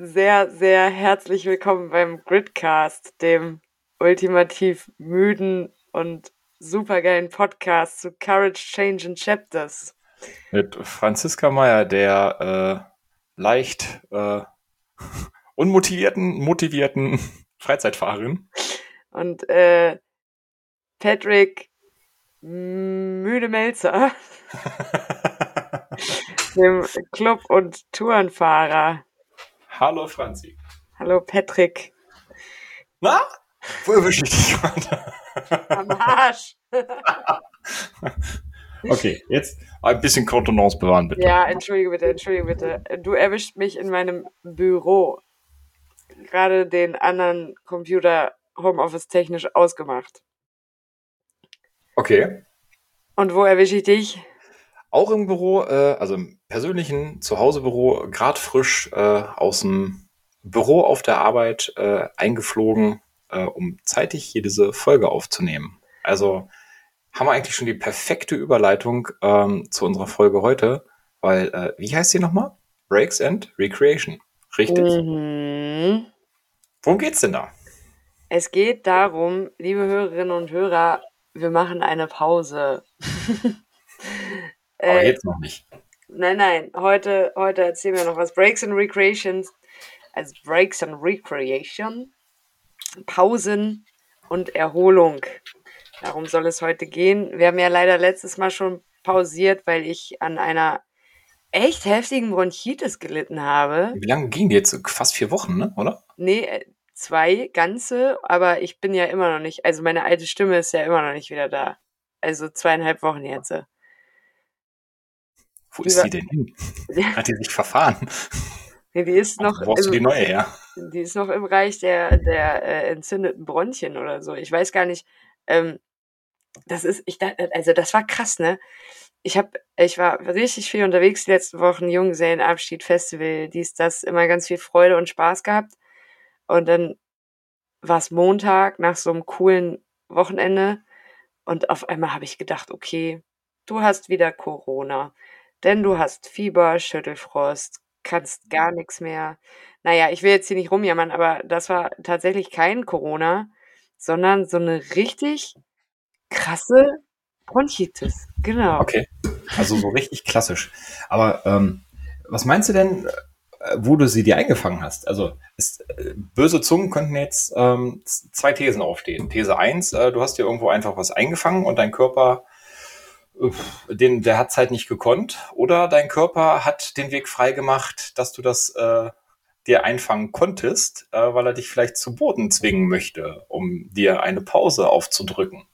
sehr, sehr herzlich willkommen beim Gridcast, dem ultimativ müden und supergeilen Podcast zu Courage, Change and Chapters. Mit Franziska Meyer, der äh, leicht äh, unmotivierten, motivierten Freizeitfahrerin. Und äh, Patrick Müde Melzer, dem Club- und Tourenfahrer. Hallo Franzi. Hallo Patrick. Na? Wo erwische ich dich gerade? Am Arsch. okay, jetzt ein bisschen Kontenance bewahren, bitte. Ja, entschuldige bitte, entschuldige bitte. Du erwischt mich in meinem Büro. Gerade den anderen Computer Homeoffice technisch ausgemacht. Okay. Und wo erwische ich dich? Auch im Büro, äh, also im persönlichen Zuhausebüro, gerade frisch äh, aus dem Büro auf der Arbeit äh, eingeflogen, äh, um zeitig hier diese Folge aufzunehmen. Also haben wir eigentlich schon die perfekte Überleitung ähm, zu unserer Folge heute, weil, äh, wie heißt sie nochmal? Breaks and Recreation. Richtig? Mhm. Worum geht's denn da? Es geht darum, liebe Hörerinnen und Hörer, wir machen eine Pause. Aber Äh, jetzt noch nicht. Nein, nein, heute, heute erzählen wir noch was. Breaks and Recreations, also Breaks and Recreation, Pausen und Erholung. Darum soll es heute gehen. Wir haben ja leider letztes Mal schon pausiert, weil ich an einer echt heftigen Bronchitis gelitten habe. Wie lange ging die jetzt? Fast vier Wochen, ne? Oder? Nee, äh, zwei ganze, aber ich bin ja immer noch nicht, also meine alte Stimme ist ja immer noch nicht wieder da. Also zweieinhalb Wochen jetzt. Wo Die ist die denn hin? Hat die sich verfahren? Nee, die ist noch, Wo brauchst du die im, neue her? die ist noch im Bereich der, der äh, entzündeten Bronchien oder so. Ich weiß gar nicht, ähm, das ist, ich dachte, also das war krass, ne? Ich hab, ich war richtig viel unterwegs die letzten Wochen, Junggesellenabschied, Festival, dies, das, immer ganz viel Freude und Spaß gehabt. Und dann war es Montag nach so einem coolen Wochenende und auf einmal habe ich gedacht, okay, du hast wieder Corona, denn du hast Fieber, Schüttelfrost, kannst gar nichts mehr. Naja, ich will jetzt hier nicht rumjammern, aber das war tatsächlich kein Corona, sondern so eine richtig krasse Bronchitis. Genau. Okay. Also so richtig klassisch. Aber ähm, was meinst du denn, äh, wo du sie dir eingefangen hast? Also ist, äh, böse Zungen könnten jetzt ähm, z- zwei Thesen aufstehen. These 1, äh, du hast dir irgendwo einfach was eingefangen und dein Körper, den, der hat es halt nicht gekonnt. Oder dein Körper hat den Weg frei gemacht, dass du das äh, dir einfangen konntest, äh, weil er dich vielleicht zu Boden zwingen möchte, um dir eine Pause aufzudrücken.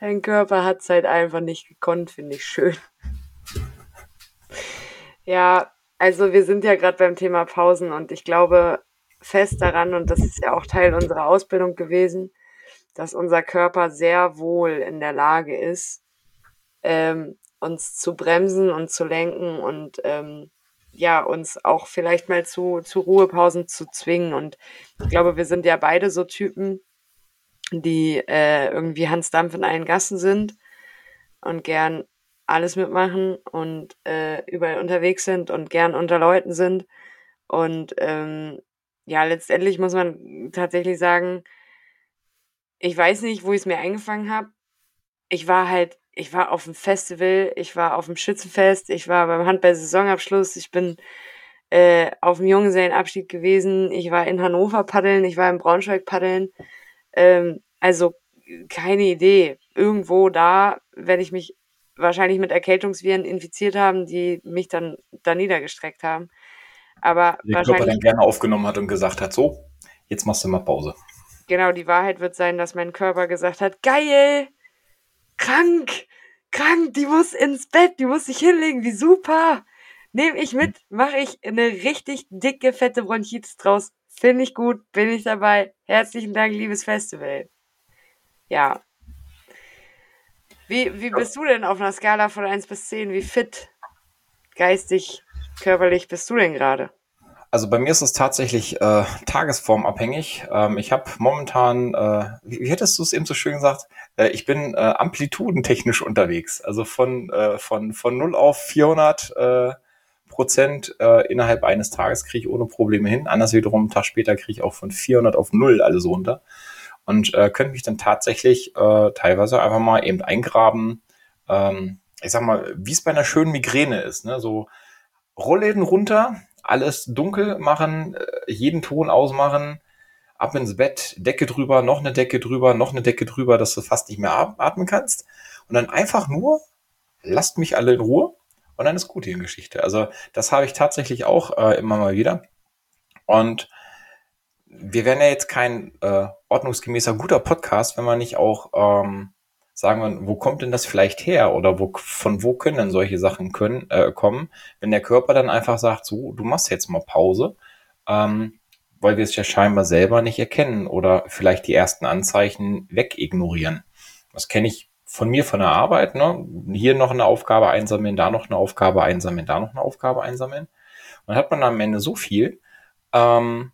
Dein Körper hat es halt einfach nicht gekonnt, finde ich schön. Ja, also wir sind ja gerade beim Thema Pausen und ich glaube fest daran, und das ist ja auch Teil unserer Ausbildung gewesen, dass unser Körper sehr wohl in der Lage ist, ähm, uns zu bremsen und zu lenken und ähm, ja, uns auch vielleicht mal zu, zu Ruhepausen zu zwingen. Und ich glaube, wir sind ja beide so Typen, die äh, irgendwie Hans Dampf in allen Gassen sind und gern alles mitmachen und äh, überall unterwegs sind und gern unter Leuten sind. Und ähm, ja, letztendlich muss man tatsächlich sagen, ich weiß nicht, wo ich es mir eingefangen habe. Ich war halt, ich war auf dem Festival, ich war auf dem Schützenfest, ich war beim Handball-Saisonabschluss, ich bin äh, auf dem Junggesellenabschied gewesen, ich war in Hannover paddeln, ich war in Braunschweig paddeln. Ähm, also keine Idee. Irgendwo da werde ich mich wahrscheinlich mit Erkältungsviren infiziert haben, die mich dann da niedergestreckt haben. Aber Der Körper wahrscheinlich dann gerne aufgenommen hat und gesagt hat, so, jetzt machst du mal Pause. Genau, die Wahrheit wird sein, dass mein Körper gesagt hat, geil, krank, krank, die muss ins Bett, die muss sich hinlegen, wie super. Nehme ich mit, mache ich eine richtig dicke, fette Bronchitis draus. Finde ich gut, bin ich dabei. Herzlichen Dank, liebes Festival. Ja. Wie, wie bist du denn auf einer Skala von 1 bis 10? Wie fit, geistig, körperlich bist du denn gerade? Also bei mir ist es tatsächlich äh, tagesformabhängig. Ähm, ich habe momentan, äh, wie, wie hättest du es eben so schön gesagt, äh, ich bin äh, amplitudentechnisch unterwegs. Also von, äh, von, von 0 auf 400 äh, Prozent äh, innerhalb eines Tages kriege ich ohne Probleme hin. Anders wiederum, einen Tag später kriege ich auch von 400 auf null alles runter. Und äh, könnte mich dann tatsächlich äh, teilweise einfach mal eben eingraben, ähm, ich sag mal, wie es bei einer schönen Migräne ist. Ne? So Rollläden runter, alles dunkel machen, äh, jeden Ton ausmachen, ab ins Bett, Decke drüber, noch eine Decke drüber, noch eine Decke drüber, dass du fast nicht mehr atmen kannst. Und dann einfach nur, lasst mich alle in Ruhe und dann ist gut die Geschichte. Also das habe ich tatsächlich auch äh, immer mal wieder. Und wir wären ja jetzt kein äh, ordnungsgemäßer guter Podcast, wenn wir nicht auch ähm, sagen wir, wo kommt denn das vielleicht her oder wo, von wo können denn solche Sachen können, äh, kommen, wenn der Körper dann einfach sagt, so, du machst jetzt mal Pause, ähm, weil wir es ja scheinbar selber nicht erkennen oder vielleicht die ersten Anzeichen wegignorieren. Das kenne ich von mir von der Arbeit, ne? hier noch eine Aufgabe einsammeln, da noch eine Aufgabe einsammeln, da noch eine Aufgabe einsammeln. Dann hat man am Ende so viel, ähm,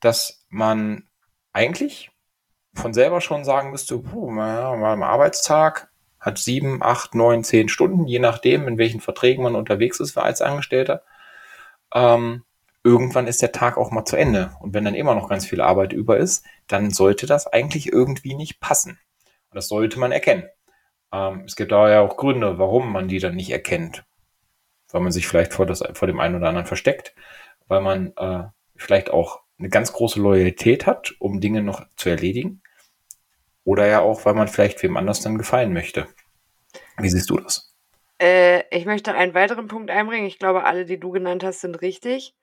dass man eigentlich von selber schon sagen müsste, puh, mal am Arbeitstag hat sieben, acht, neun, zehn Stunden, je nachdem, in welchen Verträgen man unterwegs ist als Angestellter. Ähm, irgendwann ist der Tag auch mal zu Ende. Und wenn dann immer noch ganz viel Arbeit über ist, dann sollte das eigentlich irgendwie nicht passen. Und das sollte man erkennen. Ähm, es gibt da ja auch Gründe, warum man die dann nicht erkennt. Weil man sich vielleicht vor, das, vor dem einen oder anderen versteckt, weil man äh, vielleicht auch eine ganz große Loyalität hat, um Dinge noch zu erledigen. Oder ja auch, weil man vielleicht wem anders dann gefallen möchte. Wie siehst du das? Äh, ich möchte einen weiteren Punkt einbringen. Ich glaube, alle, die du genannt hast, sind richtig.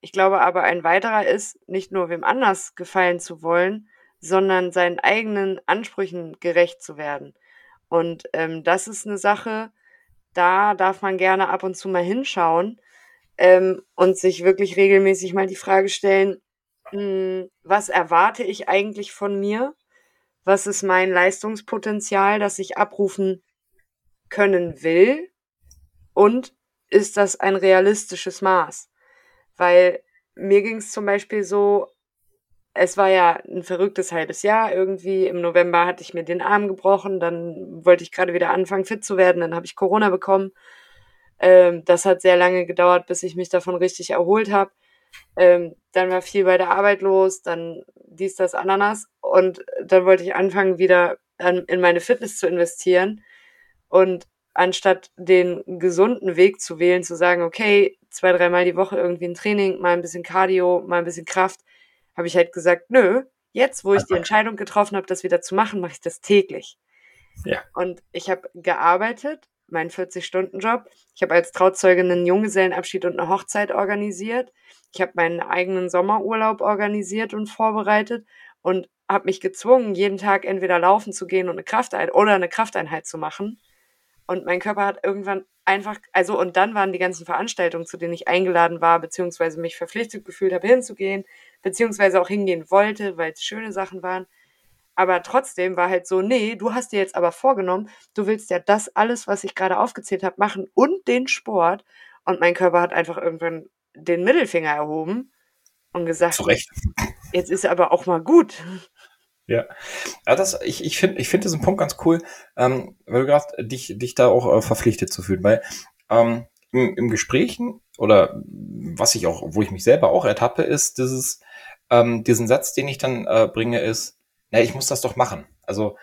Ich glaube aber, ein weiterer ist, nicht nur wem anders gefallen zu wollen, sondern seinen eigenen Ansprüchen gerecht zu werden. Und ähm, das ist eine Sache, da darf man gerne ab und zu mal hinschauen ähm, und sich wirklich regelmäßig mal die Frage stellen, mh, hm, was erwarte ich eigentlich von mir? Was ist mein Leistungspotenzial, das ich abrufen können will? Und ist das ein realistisches Maß? Weil mir ging es zum Beispiel so, es war ja ein verrücktes halbes Jahr irgendwie. Im November hatte ich mir den Arm gebrochen, dann wollte ich gerade wieder anfangen, fit zu werden, dann habe ich Corona bekommen. Ähm, das hat sehr lange gedauert, bis ich mich davon richtig erholt habe. Ähm, dann war viel bei der Arbeit los, dann dies, das, Ananas. Und dann wollte ich anfangen, wieder an, in meine Fitness zu investieren. Und anstatt den gesunden Weg zu wählen, zu sagen, okay, zwei, dreimal die Woche irgendwie ein Training, mal ein bisschen Cardio, mal ein bisschen Kraft, habe ich halt gesagt, nö, jetzt, wo ich die Entscheidung getroffen habe, das wieder zu machen, mache ich das täglich. Ja. Und ich habe gearbeitet, meinen 40-Stunden-Job. Ich habe als Trauzeugin einen Junggesellenabschied und eine Hochzeit organisiert. Ich habe meinen eigenen Sommerurlaub organisiert und vorbereitet und habe mich gezwungen, jeden Tag entweder laufen zu gehen und eine Krafteinheit oder eine Krafteinheit zu machen. Und mein Körper hat irgendwann einfach, also und dann waren die ganzen Veranstaltungen, zu denen ich eingeladen war, beziehungsweise mich verpflichtet gefühlt habe, hinzugehen, beziehungsweise auch hingehen wollte, weil es schöne Sachen waren. Aber trotzdem war halt so, nee, du hast dir jetzt aber vorgenommen, du willst ja das alles, was ich gerade aufgezählt habe, machen und den Sport. Und mein Körper hat einfach irgendwann den Mittelfinger erhoben und gesagt, Zu Recht. jetzt ist aber auch mal gut. Ja, ja das, ich, ich finde ich find diesen Punkt ganz cool, ähm, weil du gerade dich, dich da auch äh, verpflichtet zu fühlen, weil ähm, im, im Gesprächen oder was ich auch, wo ich mich selber auch ertappe, ist dieses, ähm, diesen Satz, den ich dann äh, bringe, ist, na, ich muss das doch machen. Also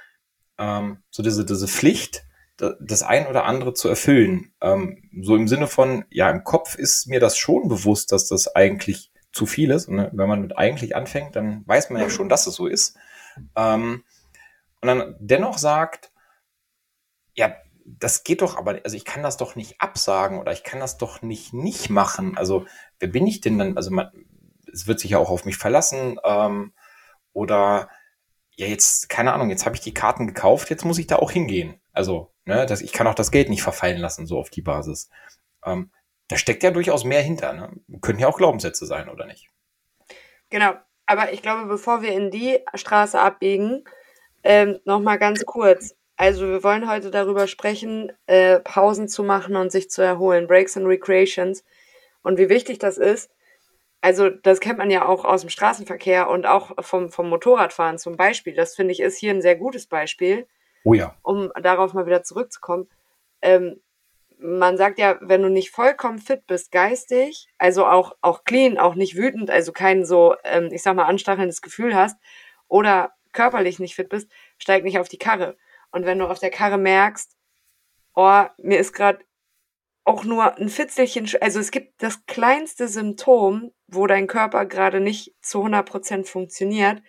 ähm, so diese, diese Pflicht, das ein oder andere zu erfüllen. Ähm, so im Sinne von, ja, im Kopf ist mir das schon bewusst, dass das eigentlich zu viel ist. Und ne, wenn man mit eigentlich anfängt, dann weiß man ja schon, dass es so ist. Ähm, und dann dennoch sagt, ja, das geht doch aber, also ich kann das doch nicht absagen oder ich kann das doch nicht nicht machen. Also wer bin ich denn dann? Also man, es wird sich ja auch auf mich verlassen ähm, oder ja jetzt keine Ahnung, jetzt habe ich die Karten gekauft, jetzt muss ich da auch hingehen. Also ne, dass ich kann auch das Geld nicht verfallen lassen so auf die Basis. Ähm, da steckt ja durchaus mehr hinter. Ne? Können ja auch Glaubenssätze sein oder nicht? Genau. Aber ich glaube, bevor wir in die Straße abbiegen, ähm, noch mal ganz kurz. Also wir wollen heute darüber sprechen, äh, Pausen zu machen und sich zu erholen, Breaks and Recreations und wie wichtig das ist. Also das kennt man ja auch aus dem Straßenverkehr und auch vom, vom Motorradfahren zum Beispiel. Das finde ich ist hier ein sehr gutes Beispiel. Oh ja. Um darauf mal wieder zurückzukommen. Ähm, man sagt ja, wenn du nicht vollkommen fit bist, geistig, also auch, auch clean, auch nicht wütend, also kein so, ähm, ich sag mal, anstachelndes Gefühl hast oder körperlich nicht fit bist, steig nicht auf die Karre. Und wenn du auf der Karre merkst, oh, mir ist gerade auch nur ein Fitzelchen, also es gibt das kleinste Symptom, wo dein Körper gerade nicht zu 100% funktioniert,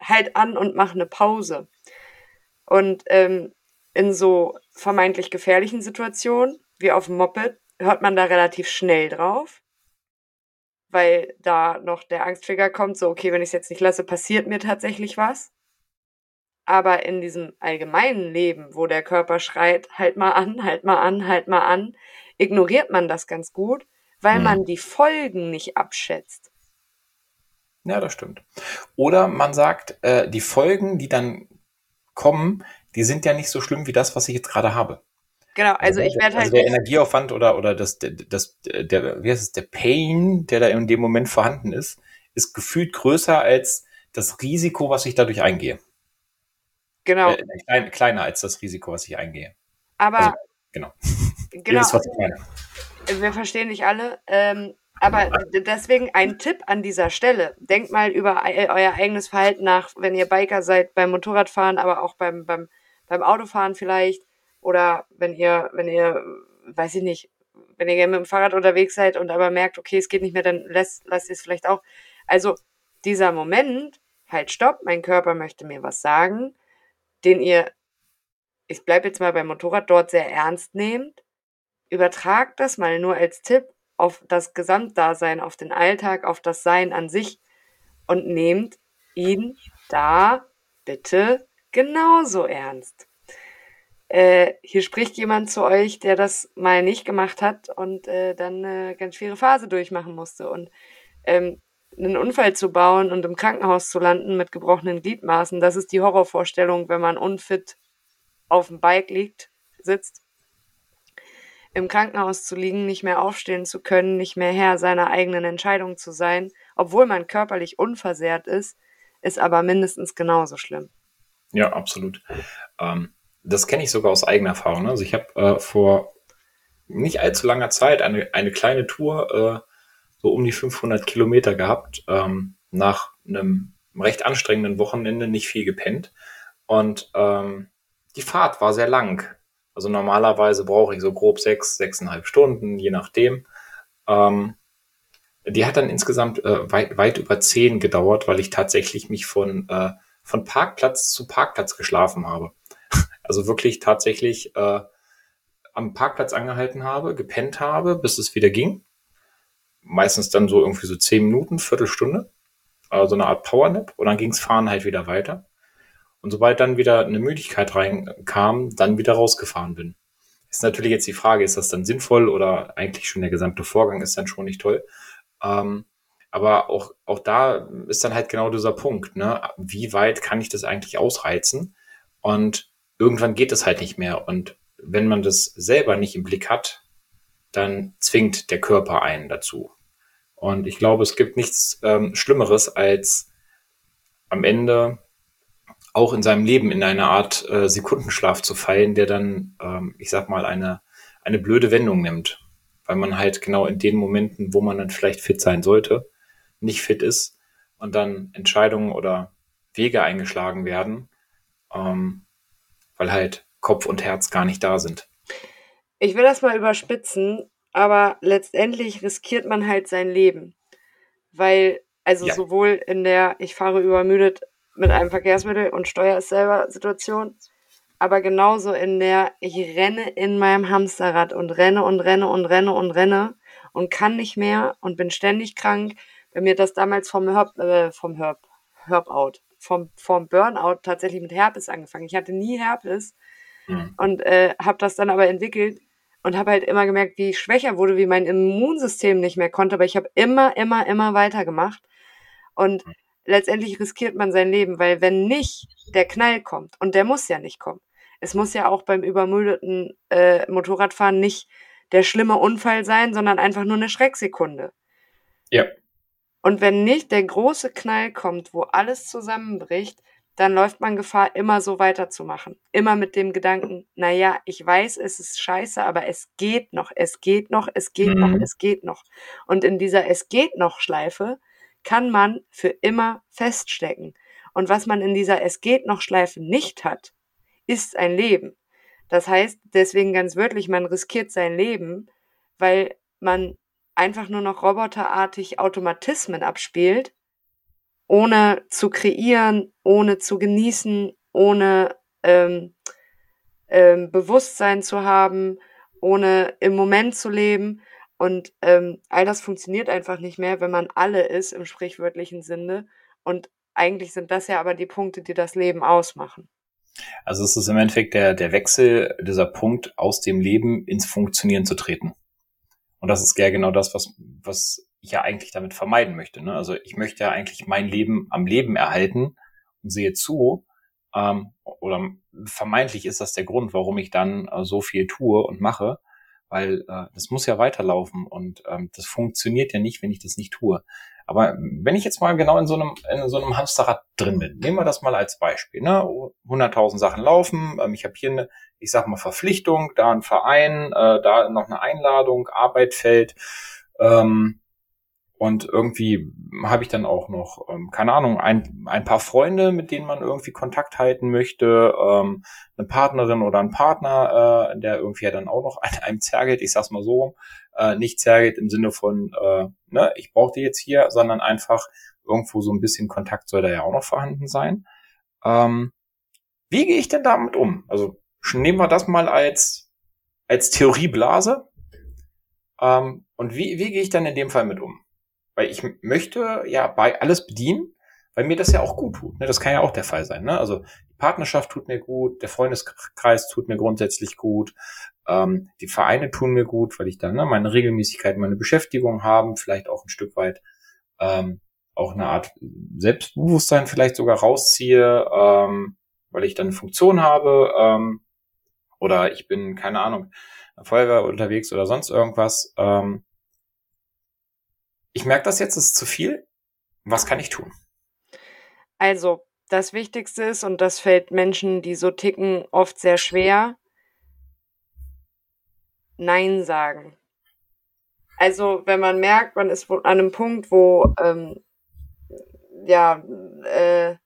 halt an und mach eine Pause. Und ähm, in so vermeintlich gefährlichen Situationen, wie auf dem Moped, hört man da relativ schnell drauf, weil da noch der Angsttrigger kommt, so, okay, wenn ich es jetzt nicht lasse, passiert mir tatsächlich was. Aber in diesem allgemeinen Leben, wo der Körper schreit, halt mal an, halt mal an, halt mal an, ignoriert man das ganz gut, weil hm. man die Folgen nicht abschätzt. Ja, das stimmt. Oder man sagt, äh, die Folgen, die dann kommen, die sind ja nicht so schlimm wie das, was ich jetzt gerade habe. Genau, also, also ich werde halt. Also der Energieaufwand oder, oder das, das, der, wie heißt es, der Pain, der da in dem Moment vorhanden ist, ist gefühlt größer als das Risiko, was ich dadurch eingehe. Genau. Äh, klein, kleiner als das Risiko, was ich eingehe. Aber. Also, genau. genau. Jedes, was ich meine. Wir verstehen nicht alle. Ähm, aber deswegen ein Tipp an dieser Stelle. Denkt mal über euer eigenes Verhalten nach, wenn ihr Biker seid, beim Motorradfahren, aber auch beim, beim, beim Autofahren vielleicht. Oder wenn ihr, wenn ihr, weiß ich nicht, wenn ihr mit dem Fahrrad unterwegs seid und aber merkt, okay, es geht nicht mehr, dann lasst, lasst ihr es vielleicht auch. Also dieser Moment, halt stopp, mein Körper möchte mir was sagen, den ihr, ich bleibe jetzt mal beim Motorrad, dort sehr ernst nehmt. Übertragt das mal nur als Tipp auf das Gesamtdasein, auf den Alltag, auf das Sein an sich und nehmt ihn da bitte genauso ernst. Äh, hier spricht jemand zu euch, der das mal nicht gemacht hat und äh, dann eine ganz schwere Phase durchmachen musste. Und ähm, einen Unfall zu bauen und im Krankenhaus zu landen mit gebrochenen Gliedmaßen, das ist die Horrorvorstellung, wenn man unfit auf dem Bike liegt, sitzt im Krankenhaus zu liegen, nicht mehr aufstehen zu können, nicht mehr Herr seiner eigenen Entscheidung zu sein, obwohl man körperlich unversehrt ist, ist aber mindestens genauso schlimm. Ja, absolut. Ähm, das kenne ich sogar aus eigener Erfahrung. Also ich habe äh, vor nicht allzu langer Zeit eine, eine kleine Tour, äh, so um die 500 Kilometer gehabt, ähm, nach einem recht anstrengenden Wochenende, nicht viel gepennt. Und ähm, die Fahrt war sehr lang. Also normalerweise brauche ich so grob sechs, sechseinhalb Stunden, je nachdem. Ähm, die hat dann insgesamt äh, weit, weit über zehn gedauert, weil ich tatsächlich mich von, äh, von Parkplatz zu Parkplatz geschlafen habe. Also wirklich tatsächlich äh, am Parkplatz angehalten habe, gepennt habe, bis es wieder ging. Meistens dann so irgendwie so zehn Minuten, Viertelstunde. Also eine Art Powernap. Und dann ging's Fahren halt wieder weiter. Und sobald dann wieder eine Müdigkeit reinkam, dann wieder rausgefahren bin. Ist natürlich jetzt die Frage, ist das dann sinnvoll oder eigentlich schon der gesamte Vorgang ist dann schon nicht toll. Ähm, aber auch, auch da ist dann halt genau dieser Punkt, ne? Wie weit kann ich das eigentlich ausreizen? Und irgendwann geht es halt nicht mehr. Und wenn man das selber nicht im Blick hat, dann zwingt der Körper einen dazu. Und ich glaube, es gibt nichts ähm, Schlimmeres, als am Ende auch in seinem Leben in eine Art äh, Sekundenschlaf zu fallen, der dann, ähm, ich sag mal, eine, eine blöde Wendung nimmt. Weil man halt genau in den Momenten, wo man dann vielleicht fit sein sollte, nicht fit ist und dann Entscheidungen oder Wege eingeschlagen werden, ähm, weil halt Kopf und Herz gar nicht da sind. Ich will das mal überspitzen, aber letztendlich riskiert man halt sein Leben. Weil, also ja. sowohl in der Ich fahre übermüdet mit einem Verkehrsmittel und steuere es selber Situation. Aber genauso in der, ich renne in meinem Hamsterrad und renne und renne und renne und renne und kann nicht mehr und bin ständig krank. Bei mir das damals vom Herb, äh, vom Herb, Herbout, vom, vom Burnout tatsächlich mit Herpes angefangen. Ich hatte nie Herpes mhm. und äh, habe das dann aber entwickelt und habe halt immer gemerkt, wie ich schwächer wurde, wie mein Immunsystem nicht mehr konnte. Aber ich habe immer, immer, immer weitergemacht. Und mhm letztendlich riskiert man sein Leben, weil wenn nicht der Knall kommt, und der muss ja nicht kommen, es muss ja auch beim übermüdeten äh, Motorradfahren nicht der schlimme Unfall sein, sondern einfach nur eine Schrecksekunde. Ja. Und wenn nicht der große Knall kommt, wo alles zusammenbricht, dann läuft man Gefahr, immer so weiterzumachen. Immer mit dem Gedanken, naja, ich weiß, es ist scheiße, aber es geht noch, es geht noch, es geht mhm. noch, es geht noch. Und in dieser Es geht noch Schleife kann man für immer feststecken. Und was man in dieser Es geht noch Schleife nicht hat, ist ein Leben. Das heißt, deswegen ganz wörtlich, man riskiert sein Leben, weil man einfach nur noch roboterartig Automatismen abspielt, ohne zu kreieren, ohne zu genießen, ohne ähm, ähm, Bewusstsein zu haben, ohne im Moment zu leben. Und ähm, all das funktioniert einfach nicht mehr, wenn man alle ist im sprichwörtlichen Sinne. Und eigentlich sind das ja aber die Punkte, die das Leben ausmachen. Also es ist im Endeffekt der, der Wechsel, dieser Punkt, aus dem Leben ins Funktionieren zu treten. Und das ist ja genau das, was, was ich ja eigentlich damit vermeiden möchte. Ne? Also ich möchte ja eigentlich mein Leben am Leben erhalten und sehe zu, ähm, oder vermeintlich ist das der Grund, warum ich dann äh, so viel tue und mache, weil äh, das muss ja weiterlaufen und ähm, das funktioniert ja nicht, wenn ich das nicht tue. Aber wenn ich jetzt mal genau in so einem, in so einem Hamsterrad drin bin, nehmen wir das mal als Beispiel. Ne? 100.000 Sachen laufen, ähm, ich habe hier eine, ich sag mal, Verpflichtung, da ein Verein, äh, da noch eine Einladung, Arbeit fällt. Ähm, und irgendwie habe ich dann auch noch, ähm, keine Ahnung, ein, ein paar Freunde, mit denen man irgendwie Kontakt halten möchte, ähm, eine Partnerin oder ein Partner, äh, der irgendwie ja dann auch noch an einem zergelt, ich sag's mal so, äh, nicht zergelt im Sinne von, äh, ne, ich brauche die jetzt hier, sondern einfach irgendwo so ein bisschen Kontakt soll da ja auch noch vorhanden sein. Ähm, wie gehe ich denn damit um? Also nehmen wir das mal als, als Theorieblase. Ähm, und wie, wie gehe ich dann in dem Fall mit um? Weil ich möchte ja bei alles bedienen, weil mir das ja auch gut tut. Ne? Das kann ja auch der Fall sein. Ne? Also die Partnerschaft tut mir gut, der Freundeskreis tut mir grundsätzlich gut, ähm, die Vereine tun mir gut, weil ich dann ne, meine Regelmäßigkeit, meine Beschäftigung haben, vielleicht auch ein Stück weit ähm, auch eine Art Selbstbewusstsein vielleicht sogar rausziehe, ähm, weil ich dann eine Funktion habe ähm, oder ich bin, keine Ahnung, Feuerwehr unterwegs oder sonst irgendwas. Ähm, ich merke das jetzt, es ist zu viel. Was kann ich tun? Also, das Wichtigste ist, und das fällt Menschen, die so ticken, oft sehr schwer, Nein sagen. Also, wenn man merkt, man ist an einem Punkt, wo ähm, ja, äh,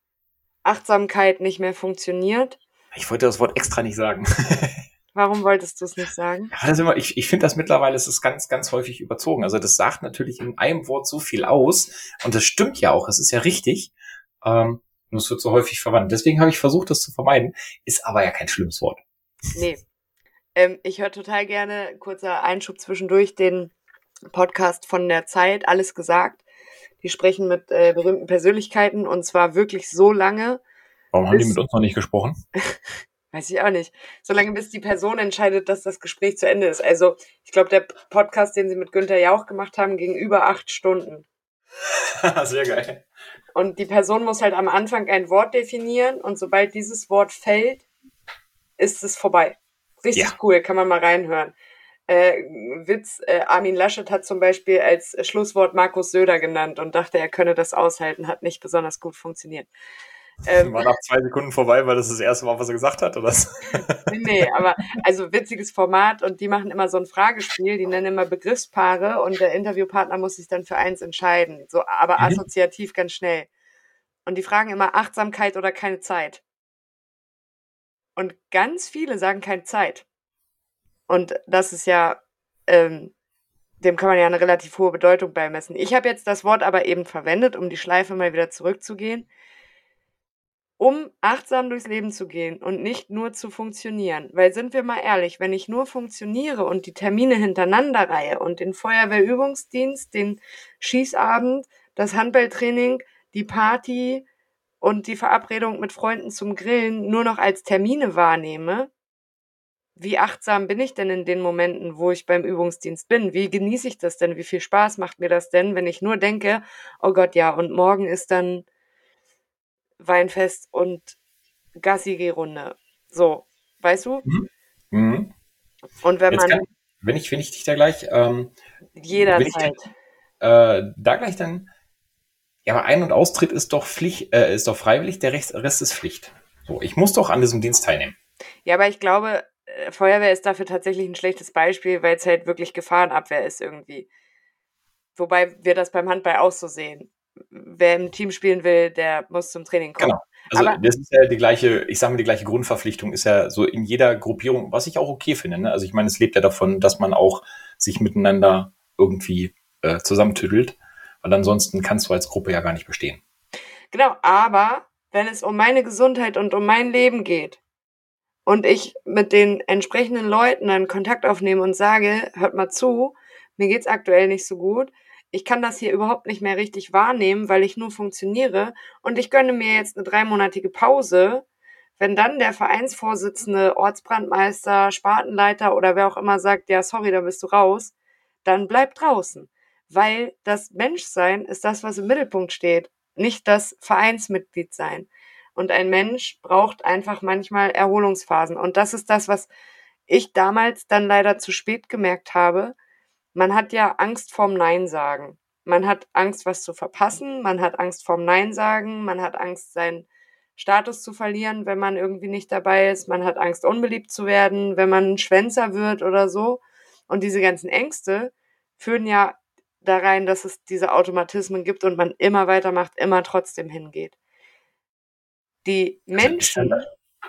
Achtsamkeit nicht mehr funktioniert. Ich wollte das Wort extra nicht sagen. Warum wolltest du es nicht sagen? Ja, das immer, ich ich finde das mittlerweile ist es ganz, ganz häufig überzogen. Also das sagt natürlich in einem Wort so viel aus. Und das stimmt ja auch, es ist ja richtig. Ähm, nur es wird so häufig verwandt. Deswegen habe ich versucht, das zu vermeiden. Ist aber ja kein schlimmes Wort. Nee. Ähm, ich höre total gerne, kurzer Einschub zwischendurch, den Podcast von der Zeit, alles gesagt. Die sprechen mit äh, berühmten Persönlichkeiten und zwar wirklich so lange. Warum haben die mit uns noch nicht gesprochen? Weiß ich auch nicht. Solange bis die Person entscheidet, dass das Gespräch zu Ende ist. Also, ich glaube, der Podcast, den sie mit Günther Jauch gemacht haben, ging über acht Stunden. Sehr geil. Und die Person muss halt am Anfang ein Wort definieren und sobald dieses Wort fällt, ist es vorbei. Richtig ja. cool, kann man mal reinhören. Äh, Witz, äh, Armin Laschet hat zum Beispiel als Schlusswort Markus Söder genannt und dachte, er könne das aushalten, hat nicht besonders gut funktioniert. Ähm, War nach zwei Sekunden vorbei, weil das das erste Mal, was er gesagt hat, oder nee, aber also witziges Format und die machen immer so ein Fragespiel, die nennen immer Begriffspaare und der Interviewpartner muss sich dann für eins entscheiden, so aber mhm. assoziativ ganz schnell. Und die fragen immer Achtsamkeit oder keine Zeit. Und ganz viele sagen keine Zeit. Und das ist ja, ähm, dem kann man ja eine relativ hohe Bedeutung beimessen. Ich habe jetzt das Wort aber eben verwendet, um die Schleife mal wieder zurückzugehen um achtsam durchs Leben zu gehen und nicht nur zu funktionieren. Weil sind wir mal ehrlich, wenn ich nur funktioniere und die Termine hintereinander reihe und den Feuerwehrübungsdienst, den Schießabend, das Handballtraining, die Party und die Verabredung mit Freunden zum Grillen nur noch als Termine wahrnehme, wie achtsam bin ich denn in den Momenten, wo ich beim Übungsdienst bin? Wie genieße ich das denn? Wie viel Spaß macht mir das denn, wenn ich nur denke, oh Gott, ja, und morgen ist dann Weinfest und Gassi-Runde. So, weißt du? Mhm. Mhm. Und wenn Jetzt man. Kann, wenn, ich, wenn ich dich da gleich. Ähm, jederzeit. Äh, da gleich dann Ja, aber Ein- und Austritt ist doch Pflicht, äh, ist doch freiwillig, der Rest, Rest ist Pflicht. So, ich muss doch an diesem Dienst teilnehmen. Ja, aber ich glaube, äh, Feuerwehr ist dafür tatsächlich ein schlechtes Beispiel, weil es halt wirklich Gefahrenabwehr ist irgendwie. Wobei wir das beim Handball auch so sehen. Wer im Team spielen will, der muss zum Training kommen. Genau. Also aber, das ist ja die gleiche, ich sage mal, die gleiche Grundverpflichtung ist ja so in jeder Gruppierung, was ich auch okay finde. Ne? Also ich meine, es lebt ja davon, dass man auch sich miteinander irgendwie äh, zusammentüdelt, weil ansonsten kannst du als Gruppe ja gar nicht bestehen. Genau, aber wenn es um meine Gesundheit und um mein Leben geht und ich mit den entsprechenden Leuten dann Kontakt aufnehme und sage, hört mal zu, mir geht's aktuell nicht so gut, ich kann das hier überhaupt nicht mehr richtig wahrnehmen, weil ich nur funktioniere und ich gönne mir jetzt eine dreimonatige Pause, wenn dann der Vereinsvorsitzende, Ortsbrandmeister, Spartenleiter oder wer auch immer sagt, ja, sorry, da bist du raus, dann bleib draußen. Weil das Menschsein ist das, was im Mittelpunkt steht, nicht das Vereinsmitglied sein. Und ein Mensch braucht einfach manchmal Erholungsphasen. Und das ist das, was ich damals dann leider zu spät gemerkt habe, man hat ja Angst vorm Nein sagen. Man hat Angst, was zu verpassen. Man hat Angst vorm Nein sagen. Man hat Angst, seinen Status zu verlieren, wenn man irgendwie nicht dabei ist. Man hat Angst, unbeliebt zu werden, wenn man ein Schwänzer wird oder so. Und diese ganzen Ängste führen ja da rein, dass es diese Automatismen gibt und man immer weitermacht, immer trotzdem hingeht. Die Menschen.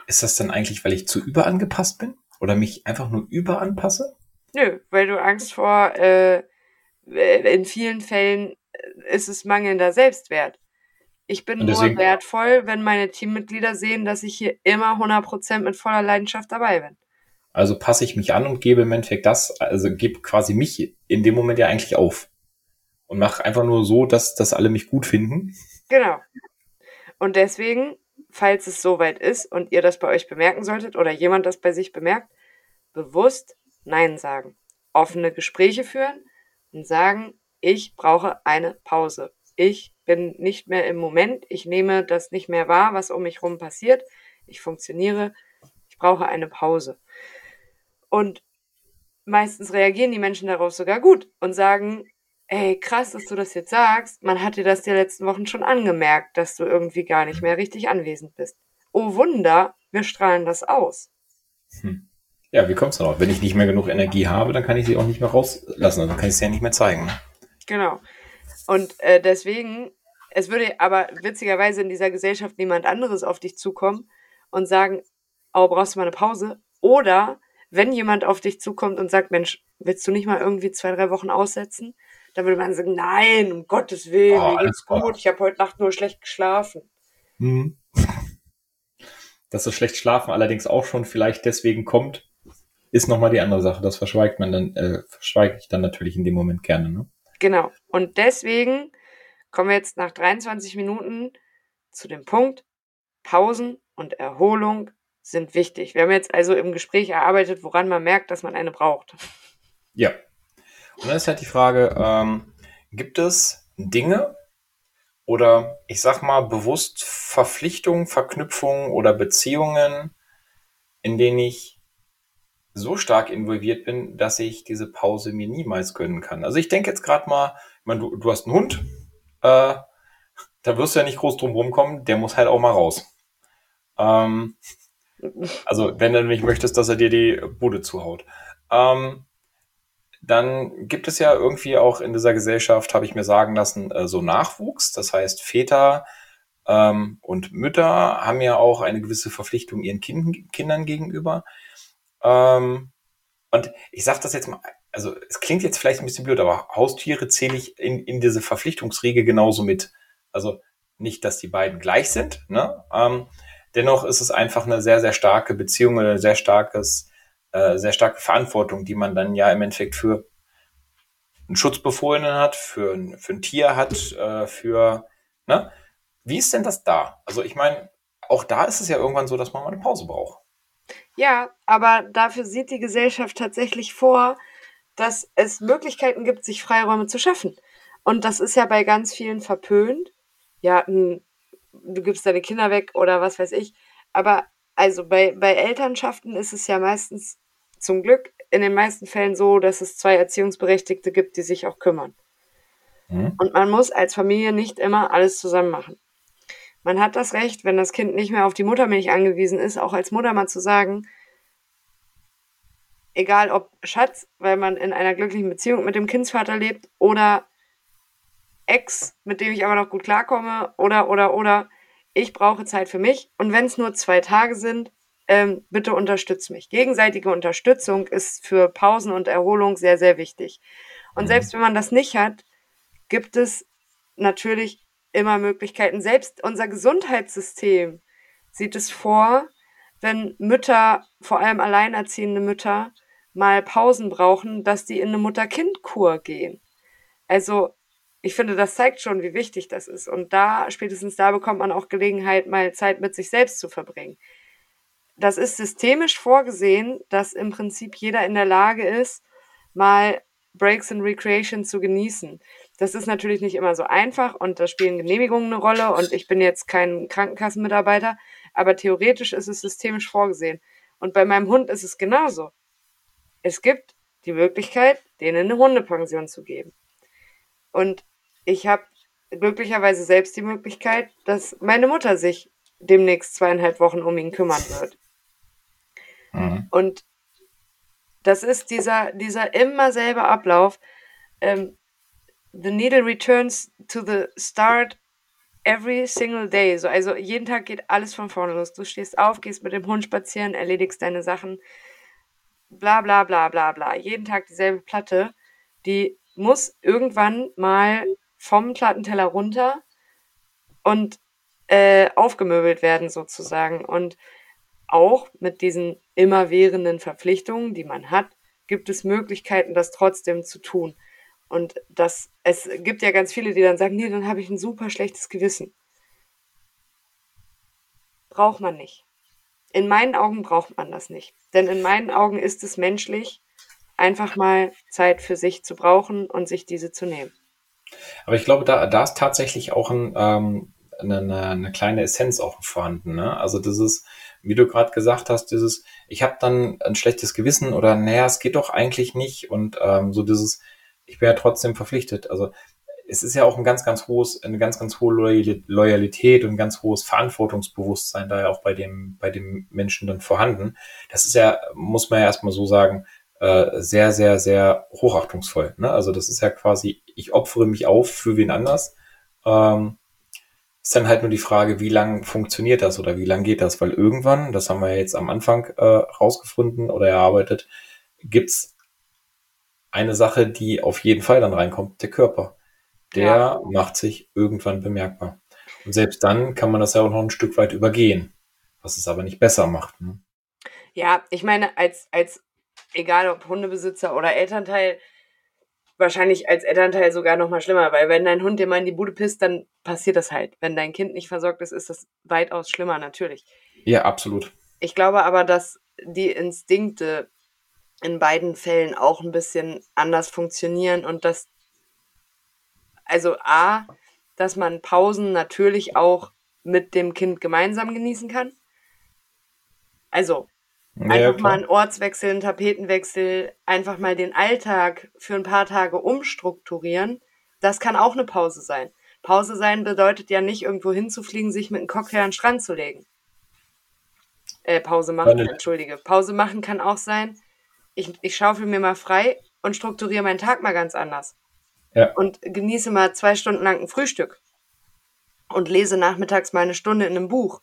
Ist das dann eigentlich, weil ich zu überangepasst bin? Oder mich einfach nur überanpasse? Nö, weil du Angst vor, äh, in vielen Fällen äh, ist es mangelnder Selbstwert. Ich bin deswegen, nur wertvoll, wenn meine Teammitglieder sehen, dass ich hier immer 100% mit voller Leidenschaft dabei bin. Also passe ich mich an und gebe im Endeffekt das, also gebe quasi mich in dem Moment ja eigentlich auf. Und mache einfach nur so, dass, dass alle mich gut finden. Genau. Und deswegen, falls es soweit ist und ihr das bei euch bemerken solltet oder jemand das bei sich bemerkt, bewusst Nein sagen. Offene Gespräche führen und sagen, ich brauche eine Pause. Ich bin nicht mehr im Moment. Ich nehme das nicht mehr wahr, was um mich herum passiert. Ich funktioniere. Ich brauche eine Pause. Und meistens reagieren die Menschen darauf sogar gut und sagen, ey, krass, dass du das jetzt sagst. Man hat dir das die letzten Wochen schon angemerkt, dass du irgendwie gar nicht mehr richtig anwesend bist. Oh Wunder, wir strahlen das aus. Hm. Ja, wie kommt es darauf? Wenn ich nicht mehr genug Energie habe, dann kann ich sie auch nicht mehr rauslassen. Dann kann ich sie ja nicht mehr zeigen. Ne? Genau. Und äh, deswegen, es würde aber witzigerweise in dieser Gesellschaft niemand anderes auf dich zukommen und sagen, oh, brauchst du mal eine Pause? Oder wenn jemand auf dich zukommt und sagt, Mensch, willst du nicht mal irgendwie zwei, drei Wochen aussetzen? Dann würde man sagen, nein, um Gottes Willen, oh, mir geht's gut, ich habe heute Nacht nur schlecht geschlafen. Mhm. Dass das schlecht schlafen allerdings auch schon vielleicht deswegen kommt, ist nochmal die andere Sache. Das verschweigt man dann, äh, verschweige ich dann natürlich in dem Moment gerne. Ne? Genau. Und deswegen kommen wir jetzt nach 23 Minuten zu dem Punkt, Pausen und Erholung sind wichtig. Wir haben jetzt also im Gespräch erarbeitet, woran man merkt, dass man eine braucht. Ja. Und dann ist halt die Frage, ähm, gibt es Dinge oder ich sag mal bewusst Verpflichtungen, Verknüpfungen oder Beziehungen, in denen ich so stark involviert bin, dass ich diese Pause mir niemals gönnen kann. Also ich denke jetzt gerade mal, ich meine, du, du hast einen Hund, äh, da wirst du ja nicht groß drum rumkommen, der muss halt auch mal raus. Ähm, also wenn du nämlich möchtest, dass er dir die Bude zuhaut. Ähm, dann gibt es ja irgendwie auch in dieser Gesellschaft, habe ich mir sagen lassen, äh, so Nachwuchs. Das heißt, Väter ähm, und Mütter haben ja auch eine gewisse Verpflichtung ihren kind Kindern gegenüber. Ähm, und ich sage das jetzt mal, also es klingt jetzt vielleicht ein bisschen blöd, aber Haustiere zähle ich in, in diese Verpflichtungsriege genauso mit. Also nicht, dass die beiden gleich sind, ne? Ähm, dennoch ist es einfach eine sehr, sehr starke Beziehung oder eine sehr starkes, äh, sehr starke Verantwortung, die man dann ja im Endeffekt für einen Schutzbefohlenen hat, für ein, für ein Tier hat, äh, für, ne? Wie ist denn das da? Also ich meine, auch da ist es ja irgendwann so, dass man mal eine Pause braucht. Ja, aber dafür sieht die Gesellschaft tatsächlich vor, dass es Möglichkeiten gibt, sich Freiräume zu schaffen. Und das ist ja bei ganz vielen verpönt. Ja, du gibst deine Kinder weg oder was weiß ich. Aber also bei, bei Elternschaften ist es ja meistens zum Glück in den meisten Fällen so, dass es zwei Erziehungsberechtigte gibt, die sich auch kümmern. Mhm. Und man muss als Familie nicht immer alles zusammen machen. Man hat das Recht, wenn das Kind nicht mehr auf die Muttermilch angewiesen ist, auch als Mutter mal zu sagen, egal ob Schatz, weil man in einer glücklichen Beziehung mit dem Kindsvater lebt, oder Ex, mit dem ich aber noch gut klarkomme, oder, oder, oder, ich brauche Zeit für mich. Und wenn es nur zwei Tage sind, ähm, bitte unterstützt mich. Gegenseitige Unterstützung ist für Pausen und Erholung sehr, sehr wichtig. Und mhm. selbst wenn man das nicht hat, gibt es natürlich immer Möglichkeiten. Selbst unser Gesundheitssystem sieht es vor, wenn Mütter, vor allem alleinerziehende Mütter, mal Pausen brauchen, dass die in eine Mutter-Kind-Kur gehen. Also ich finde, das zeigt schon, wie wichtig das ist. Und da, spätestens da bekommt man auch Gelegenheit, mal Zeit mit sich selbst zu verbringen. Das ist systemisch vorgesehen, dass im Prinzip jeder in der Lage ist, mal Breaks and Recreation zu genießen. Das ist natürlich nicht immer so einfach und da spielen Genehmigungen eine Rolle und ich bin jetzt kein Krankenkassenmitarbeiter, aber theoretisch ist es systemisch vorgesehen. Und bei meinem Hund ist es genauso. Es gibt die Möglichkeit, denen eine Hundepension zu geben. Und ich habe glücklicherweise selbst die Möglichkeit, dass meine Mutter sich demnächst zweieinhalb Wochen um ihn kümmern wird. Mhm. Und das ist dieser, dieser immer selbe Ablauf. Ähm, the needle returns to the start every single day. So, also jeden Tag geht alles von vorne los. Du stehst auf, gehst mit dem Hund spazieren, erledigst deine Sachen, bla bla bla bla bla. Jeden Tag dieselbe Platte. Die muss irgendwann mal vom Plattenteller runter und äh, aufgemöbelt werden sozusagen. Und auch mit diesen immerwährenden Verpflichtungen, die man hat, gibt es Möglichkeiten, das trotzdem zu tun. Und das, es gibt ja ganz viele, die dann sagen, nee, dann habe ich ein super schlechtes Gewissen. Braucht man nicht. In meinen Augen braucht man das nicht. Denn in meinen Augen ist es menschlich, einfach mal Zeit für sich zu brauchen und sich diese zu nehmen. Aber ich glaube, da, da ist tatsächlich auch ein, ähm, eine, eine kleine Essenz auch vorhanden. Ne? Also ist, wie du gerade gesagt hast, dieses, ich habe dann ein schlechtes Gewissen oder naja, es geht doch eigentlich nicht und ähm, so dieses, ich wäre trotzdem verpflichtet. Also es ist ja auch ein ganz, ganz hohes, eine ganz, ganz hohe Loyalität und ein ganz hohes Verantwortungsbewusstsein da ja auch bei dem, bei dem Menschen dann vorhanden. Das ist ja, muss man ja erstmal so sagen, äh, sehr, sehr, sehr hochachtungsvoll. Ne? Also das ist ja quasi, ich opfere mich auf für wen anders. Ähm, ist dann halt nur die Frage, wie lang funktioniert das oder wie lang geht das? Weil irgendwann, das haben wir jetzt am Anfang äh, rausgefunden oder erarbeitet, gibt's eine Sache, die auf jeden Fall dann reinkommt, der Körper. Der ja. macht sich irgendwann bemerkbar. Und selbst dann kann man das ja auch noch ein Stück weit übergehen, was es aber nicht besser macht. Ne? Ja, ich meine, als, als egal ob Hundebesitzer oder Elternteil, wahrscheinlich als Elternteil sogar noch mal schlimmer, weil wenn dein Hund dir mal in die Bude pisst, dann passiert das halt. Wenn dein Kind nicht versorgt ist, ist das weitaus schlimmer, natürlich. Ja, absolut. Ich glaube aber, dass die Instinkte in beiden Fällen auch ein bisschen anders funktionieren und dass, also A, dass man Pausen natürlich auch mit dem Kind gemeinsam genießen kann. Also Einfach ja, mal einen Ortswechsel, einen Tapetenwechsel, einfach mal den Alltag für ein paar Tage umstrukturieren. Das kann auch eine Pause sein. Pause sein bedeutet ja nicht irgendwo hinzufliegen, sich mit einem Cocktail an den Strand zu legen. Äh, Pause machen, entschuldige. Pause machen kann auch sein, ich, ich schaufel mir mal frei und strukturiere meinen Tag mal ganz anders. Ja. Und genieße mal zwei Stunden lang ein Frühstück. Und lese nachmittags mal eine Stunde in einem Buch.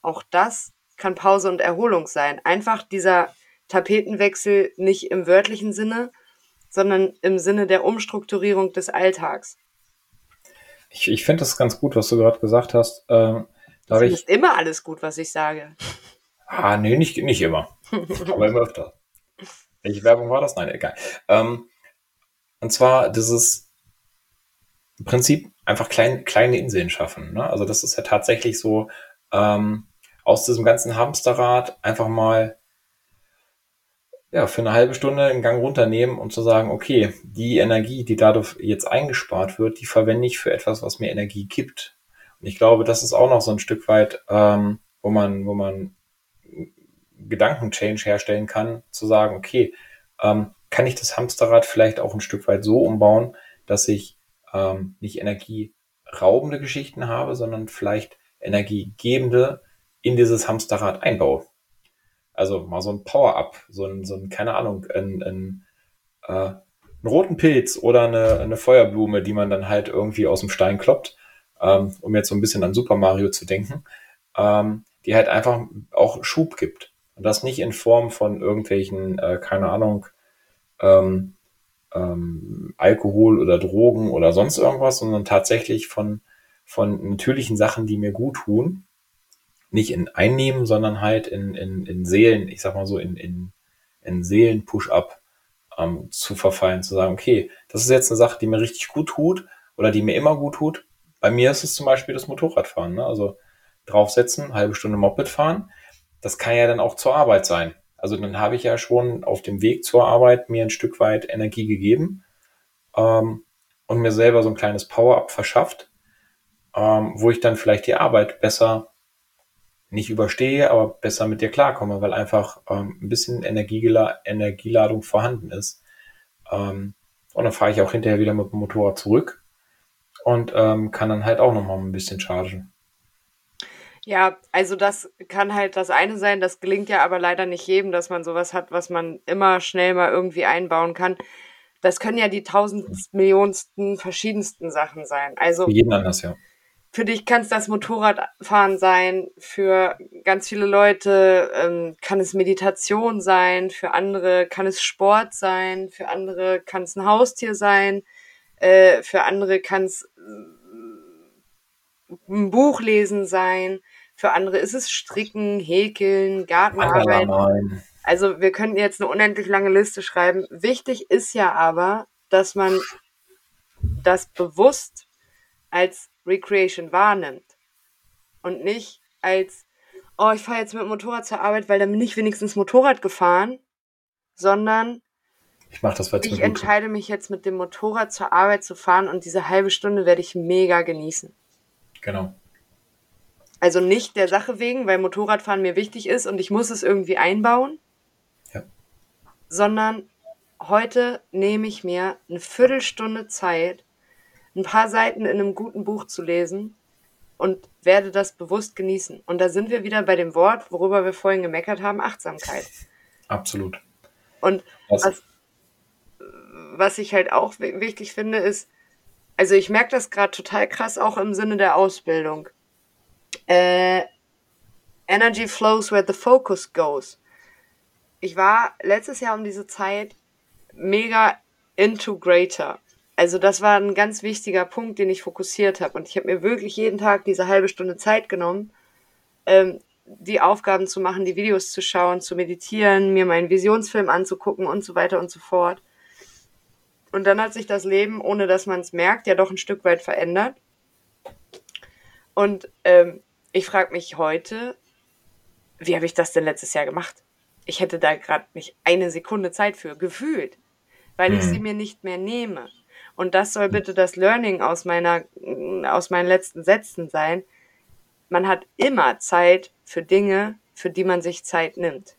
Auch das kann Pause und Erholung sein. Einfach dieser Tapetenwechsel nicht im wörtlichen Sinne, sondern im Sinne der Umstrukturierung des Alltags. Ich, ich finde das ganz gut, was du gerade gesagt hast. Ähm, das ist immer alles gut, was ich sage. Ah, nee, nicht, nicht immer. Aber immer öfter. Welche Werbung war das? Nein, egal. Ähm, und zwar dieses Prinzip einfach klein, kleine Inseln schaffen. Ne? Also das ist ja tatsächlich so, ähm, aus diesem ganzen Hamsterrad einfach mal ja, für eine halbe Stunde einen Gang runternehmen und zu sagen, okay, die Energie, die dadurch jetzt eingespart wird, die verwende ich für etwas, was mir Energie gibt. Und ich glaube, das ist auch noch so ein Stück weit, ähm, wo man, wo man Gedankenchange herstellen kann, zu sagen, okay, ähm, kann ich das Hamsterrad vielleicht auch ein Stück weit so umbauen, dass ich ähm, nicht energieraubende Geschichten habe, sondern vielleicht energiegebende in dieses Hamsterrad einbaue. Also mal so ein Power-Up, so ein, so ein, keine Ahnung, ein, ein, äh, einen roten Pilz oder eine, eine Feuerblume, die man dann halt irgendwie aus dem Stein kloppt, ähm, um jetzt so ein bisschen an Super Mario zu denken, ähm, die halt einfach auch Schub gibt. Und das nicht in Form von irgendwelchen, äh, keine Ahnung, ähm, ähm, Alkohol oder Drogen oder sonst irgendwas, sondern tatsächlich von, von natürlichen Sachen, die mir gut tun. Nicht in Einnehmen, sondern halt in, in, in Seelen, ich sag mal so, in, in, in Seelen-Push-Up ähm, zu verfallen, zu sagen, okay, das ist jetzt eine Sache, die mir richtig gut tut oder die mir immer gut tut. Bei mir ist es zum Beispiel das Motorradfahren. Ne? Also draufsetzen, halbe Stunde Moped fahren. Das kann ja dann auch zur Arbeit sein. Also dann habe ich ja schon auf dem Weg zur Arbeit mir ein Stück weit Energie gegeben ähm, und mir selber so ein kleines Power-up verschafft, ähm, wo ich dann vielleicht die Arbeit besser nicht überstehe, aber besser mit dir klarkomme, weil einfach ähm, ein bisschen Energiegela Energieladung vorhanden ist. Ähm, und dann fahre ich auch hinterher wieder mit dem Motorrad zurück und ähm, kann dann halt auch nochmal ein bisschen chargen. Ja, also das kann halt das eine sein, das gelingt ja aber leider nicht jedem, dass man sowas hat, was man immer schnell mal irgendwie einbauen kann. Das können ja die tausend Millionsten verschiedensten Sachen sein. Also für jeden anders, ja. Für dich kann es das Motorradfahren sein, für ganz viele Leute ähm, kann es Meditation sein, für andere kann es Sport sein, für andere kann es ein Haustier sein, äh, für andere kann es äh, ein Buch lesen sein. Für andere ist es Stricken, Häkeln, Gartenarbeit. Also wir könnten jetzt eine unendlich lange Liste schreiben. Wichtig ist ja aber, dass man das bewusst als Recreation wahrnimmt und nicht als, oh, ich fahre jetzt mit dem Motorrad zur Arbeit, weil dann bin ich wenigstens Motorrad gefahren, sondern ich, mach das, ich entscheide mich jetzt mit dem Motorrad zur Arbeit zu fahren und diese halbe Stunde werde ich mega genießen. Genau. Also nicht der Sache wegen, weil Motorradfahren mir wichtig ist und ich muss es irgendwie einbauen. Ja. Sondern heute nehme ich mir eine Viertelstunde Zeit, ein paar Seiten in einem guten Buch zu lesen und werde das bewusst genießen. Und da sind wir wieder bei dem Wort, worüber wir vorhin gemeckert haben, Achtsamkeit. Absolut. Und was, was ich halt auch wichtig finde, ist, also ich merke das gerade total krass auch im Sinne der Ausbildung. Äh, Energy flows where the focus goes. Ich war letztes Jahr um diese Zeit mega into greater. Also das war ein ganz wichtiger Punkt, den ich fokussiert habe. Und ich habe mir wirklich jeden Tag diese halbe Stunde Zeit genommen, ähm, die Aufgaben zu machen, die Videos zu schauen, zu meditieren, mir meinen Visionsfilm anzugucken und so weiter und so fort. Und dann hat sich das Leben, ohne dass man es merkt, ja doch ein Stück weit verändert. Und ähm, ich frage mich heute, wie habe ich das denn letztes Jahr gemacht? Ich hätte da gerade nicht eine Sekunde Zeit für, gefühlt, weil mhm. ich sie mir nicht mehr nehme. Und das soll bitte das Learning aus meiner, aus meinen letzten Sätzen sein. Man hat immer Zeit für Dinge, für die man sich Zeit nimmt.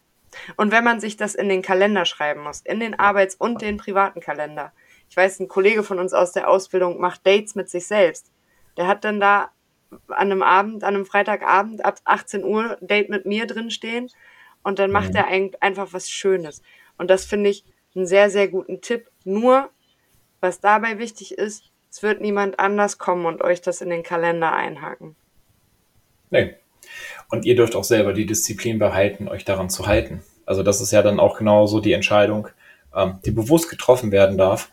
Und wenn man sich das in den Kalender schreiben muss, in den Arbeits- und den privaten Kalender. Ich weiß, ein Kollege von uns aus der Ausbildung macht Dates mit sich selbst. Der hat dann da an einem Abend, an einem Freitagabend ab 18 Uhr Date mit mir drinstehen und dann macht mhm. er ein, einfach was Schönes. Und das finde ich einen sehr, sehr guten Tipp. Nur, was dabei wichtig ist, es wird niemand anders kommen und euch das in den Kalender einhaken. Nee. Und ihr dürft auch selber die Disziplin behalten, euch daran zu halten. Also das ist ja dann auch genauso die Entscheidung, ähm, die bewusst getroffen werden darf.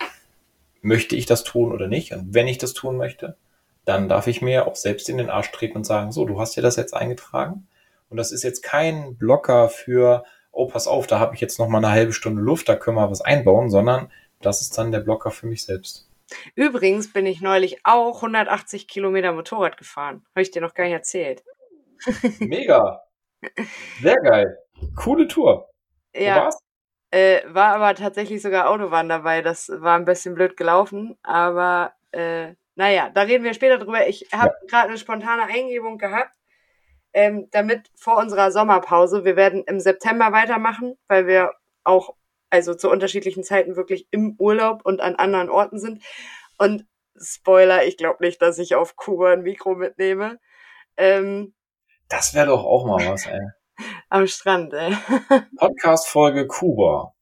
Möchte ich das tun oder nicht? Und wenn ich das tun möchte, dann darf ich mir auch selbst in den Arsch treten und sagen, so, du hast dir das jetzt eingetragen und das ist jetzt kein Blocker für, oh, pass auf, da habe ich jetzt noch mal eine halbe Stunde Luft, da können wir was einbauen, sondern das ist dann der Blocker für mich selbst. Übrigens bin ich neulich auch 180 Kilometer Motorrad gefahren. Habe ich dir noch gar nicht erzählt. Mega. Sehr geil. Coole Tour. Ja. Äh, war aber tatsächlich sogar Autobahn dabei. Das war ein bisschen blöd gelaufen, aber äh, naja, da reden wir später drüber. Ich habe ja. gerade eine spontane Eingebung gehabt, ähm, damit vor unserer Sommerpause, wir werden im September weitermachen, weil wir auch, also zu unterschiedlichen Zeiten wirklich im Urlaub und an anderen Orten sind. Und Spoiler, ich glaube nicht, dass ich auf Kuba ein Mikro mitnehme. Ähm, das wäre doch auch mal was, ey. Am Strand, ey. Podcast-Folge Kuba.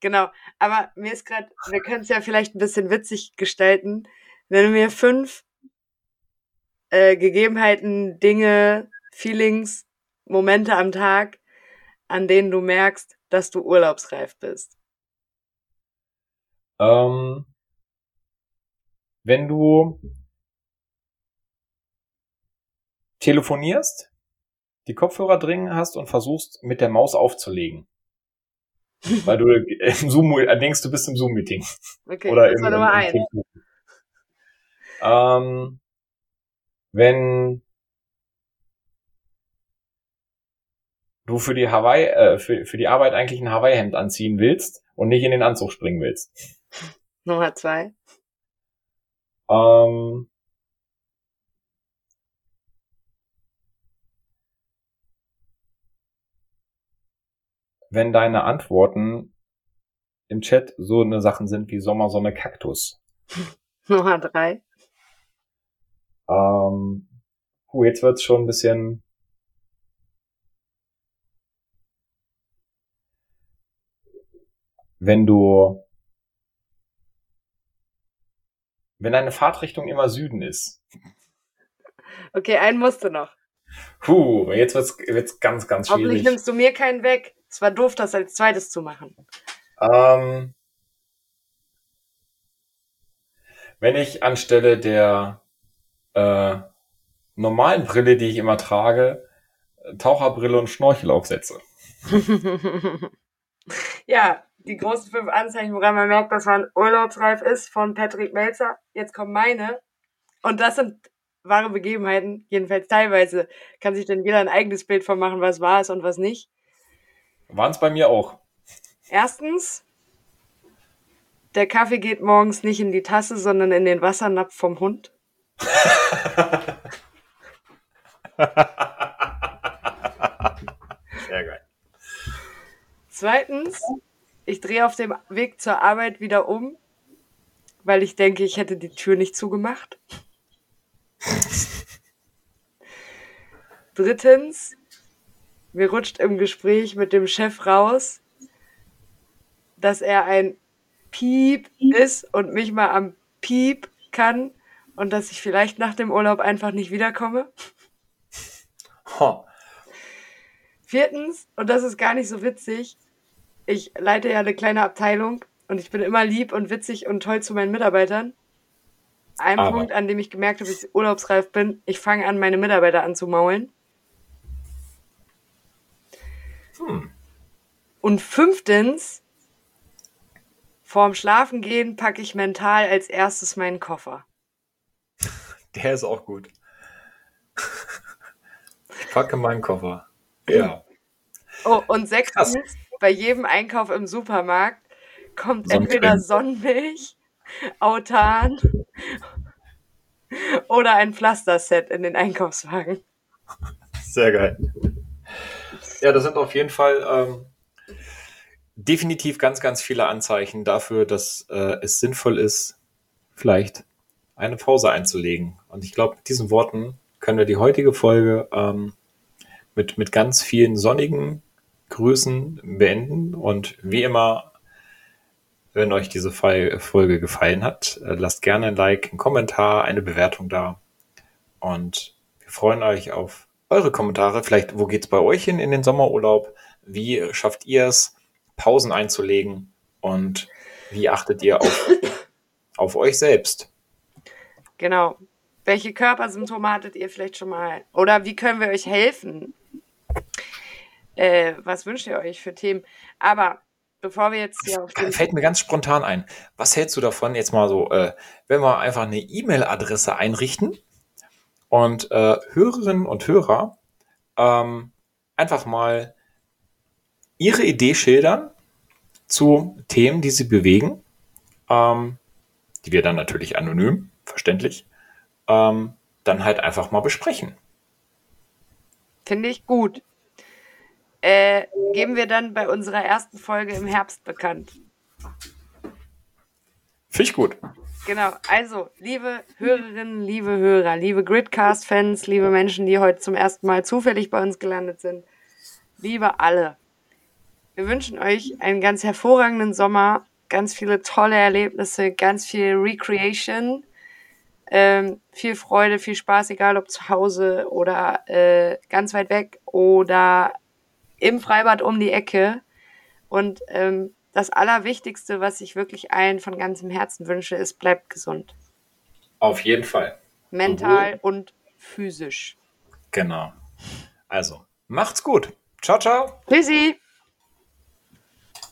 Genau, aber mir ist gerade, wir können es ja vielleicht ein bisschen witzig gestalten, wenn du mir fünf äh, Gegebenheiten, Dinge, Feelings, Momente am Tag, an denen du merkst, dass du urlaubsreif bist. Ähm, wenn du telefonierst, die Kopfhörer dringen hast und versuchst, mit der Maus aufzulegen. Weil du im Zoom äh, denkst, du bist im Zoom-Meeting. Okay, Oder das im, war Nummer eins. Ähm, wenn du für die Hawaii, äh, für, für die Arbeit eigentlich ein Hawaii-Hemd anziehen willst und nicht in den Anzug springen willst. Nummer zwei. Ähm, wenn deine Antworten im Chat so eine Sachen sind wie Sommersonne Kaktus. Nummer drei. Ähm, puh, jetzt wird's schon ein bisschen. Wenn du, wenn deine Fahrtrichtung immer Süden ist. Okay, einen musst du noch. Puh, jetzt wird's, wird's ganz, ganz Hoffentlich schwierig. nimmst du mir keinen weg. Es war doof, das als zweites zu machen. Ähm, wenn ich anstelle der äh, normalen Brille, die ich immer trage, Taucherbrille und Schnorchel aufsetze. ja, die großen fünf Anzeichen, woran man merkt, dass man urlaubsreif ist, von Patrick Melzer. Jetzt kommen meine. Und das sind wahre Begebenheiten, jedenfalls teilweise. Kann sich dann jeder ein eigenes Bild von machen, was wahr ist und was nicht. Waren es bei mir auch. Erstens, der Kaffee geht morgens nicht in die Tasse, sondern in den Wassernapf vom Hund. Sehr geil. Zweitens, ich drehe auf dem Weg zur Arbeit wieder um, weil ich denke, ich hätte die Tür nicht zugemacht. Drittens, mir rutscht im Gespräch mit dem Chef raus, dass er ein Piep ist und mich mal am Piep kann und dass ich vielleicht nach dem Urlaub einfach nicht wiederkomme. Huh. Viertens, und das ist gar nicht so witzig, ich leite ja eine kleine Abteilung und ich bin immer lieb und witzig und toll zu meinen Mitarbeitern. Ein Aber. Punkt, an dem ich gemerkt habe, dass ich urlaubsreif bin, ich fange an, meine Mitarbeiter anzumaulen. Hm. Und fünftens, vorm Schlafengehen packe ich mental als erstes meinen Koffer. Der ist auch gut. Ich packe meinen Koffer. Ja. Oh, und sechstens, bei jedem Einkauf im Supermarkt kommt Sonnencreme. entweder Sonnenmilch, Autan oder ein Pflasterset in den Einkaufswagen. Sehr geil. Ja, das sind auf jeden Fall ähm, definitiv ganz, ganz viele Anzeichen dafür, dass äh, es sinnvoll ist, vielleicht eine Pause einzulegen. Und ich glaube, mit diesen Worten können wir die heutige Folge ähm, mit, mit ganz vielen sonnigen Grüßen beenden. Und wie immer, wenn euch diese Fol- Folge gefallen hat, äh, lasst gerne ein Like, einen Kommentar, eine Bewertung da. Und wir freuen euch auf eure Kommentare. Vielleicht, wo geht's bei euch hin in den Sommerurlaub? Wie schafft ihr es, Pausen einzulegen? Und wie achtet ihr auf, auf euch selbst? Genau. Welche Körpersymptome hattet ihr vielleicht schon mal? Oder wie können wir euch helfen? Äh, was wünscht ihr euch für Themen? Aber bevor wir jetzt hier auf den Fällt mir ganz spontan ein. Was hältst du davon, jetzt mal so, äh, wenn wir einfach eine E-Mail-Adresse einrichten und äh, Hörerinnen und Hörer ähm, einfach mal ihre Idee schildern zu Themen, die sie bewegen, ähm, die wir dann natürlich anonym, verständlich, ähm, dann halt einfach mal besprechen. Finde ich gut. Äh, geben wir dann bei unserer ersten Folge im Herbst bekannt. Finde ich gut. Genau, also, liebe Hörerinnen, liebe Hörer, liebe Gridcast-Fans, liebe Menschen, die heute zum ersten Mal zufällig bei uns gelandet sind, liebe alle, wir wünschen euch einen ganz hervorragenden Sommer, ganz viele tolle Erlebnisse, ganz viel Recreation, ähm, viel Freude, viel Spaß, egal ob zu Hause oder äh, ganz weit weg oder im Freibad um die Ecke. Und ähm, das Allerwichtigste, was ich wirklich allen von ganzem Herzen wünsche, ist, bleibt gesund. Auf jeden Fall. Mental Sowohl. und physisch. Genau. Also, macht's gut. Ciao, ciao. Tschüssi.